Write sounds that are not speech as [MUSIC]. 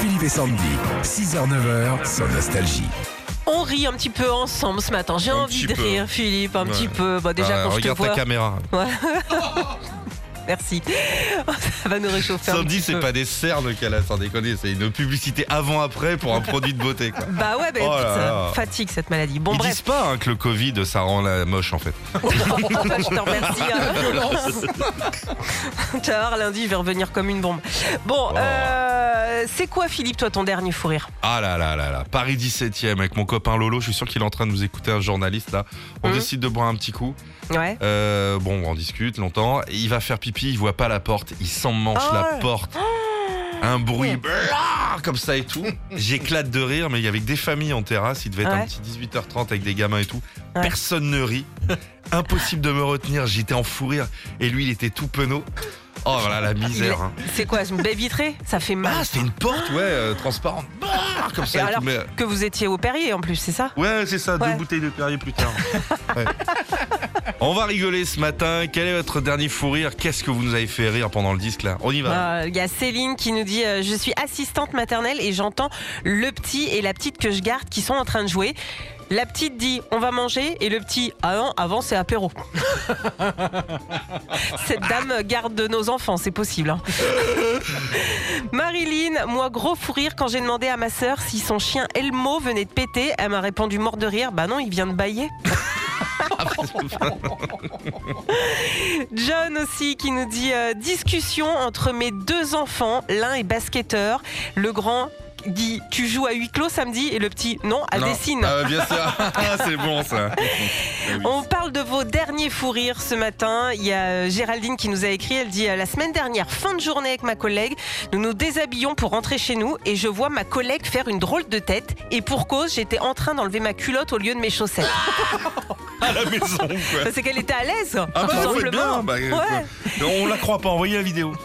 Philippe et Sandy, 6h-9h sur Nostalgie. On rit un petit peu ensemble ce matin. J'ai envie de peu. rire, Philippe, un Ouais. petit peu. Bon, déjà, Ah, quand je te regarde vois. ta caméra. [LAUGHS] Merci. Ça va nous réchauffer Sandy, c'est pas des cernes qu'elle a, sans déconner. C'est une publicité avant-après pour un produit de beauté. Quoi. Bah ouais, bah, Oh là ça là. fatigue cette maladie. Bon, Ils bref. disent pas hein, que le Covid, ça rend la moche en fait. [LAUGHS] je te remercie. hein. Tu vas voir, lundi, je vais revenir comme une bombe. Bon, Oh. euh, c'est quoi, Philippe, toi, ton dernier fou rire? Ah là là là là, Paris 17e avec mon copain Lolo, je suis sûr qu'il est en train de nous écouter, un journaliste là. On Mhm. décide de boire un petit coup. Ouais. Euh, bon, on discute longtemps. Il va faire pipi, il voit pas la porte, il s'emmanche Oh. la porte. Un bruit comme ça et tout. J'éclate de rire, mais il y avait que des familles en terrasse. Il devait être Ouais. un petit 18h30 avec des gamins et tout. Ouais. Personne ne rit. Impossible de me retenir. J'étais en fou rire. Et lui, il était tout penaud. Oh voilà la misère. hein. C'est quoi, une baie vitrée? Ça fait mal. Ah, c'était une porte, ouais, euh, transparente. Bah, comme Et ça. et alors tout, mais- que vous étiez au Perrier en plus, c'est ça? Ouais, c'est ça, Ouais. deux bouteilles de Perrier plus tard. [LAUGHS] Ouais. On va rigoler ce matin. Quel est votre dernier fou rire? Qu'est-ce que vous nous avez fait rire pendant le disque là? On y va. Euh, Il y a Céline qui nous dit euh, Je suis assistante maternelle et j'entends le petit et la petite que je garde qui sont en train de jouer. La petite dit On va manger et le petit Ah non, avant c'est apéro. [LAUGHS] Cette dame garde de nos enfants, c'est possible. hein. [LAUGHS] Marilyn, moi gros fou rire quand j'ai demandé à ma sœur si son chien Elmo venait de péter. Elle m'a répondu mort de rire Bah non, il vient de bailler. [LAUGHS] John aussi qui nous dit euh, discussion entre mes deux enfants, l'un est basketteur, le grand dit tu joues à huis clos samedi et le petit non, elle Non. dessine. Ah, bien sûr. [LAUGHS] Ah, c'est bon ça. [LAUGHS] Eh. On parle de vos derniers fous rires ce matin. Il y a euh, Géraldine qui nous a écrit. Elle dit euh, La semaine dernière, fin de journée avec ma collègue, nous nous déshabillons pour rentrer chez nous et je vois ma collègue faire une drôle de tête. Et pour cause, j'étais en train d'enlever ma culotte au lieu de mes chaussettes. [LAUGHS] À la maison quoi. Parce qu'elle était à l'aise. Ah bah tout ouais, simplement. bien. Bah, euh, Ouais. On la croit pas, envoyez la vidéo. [LAUGHS]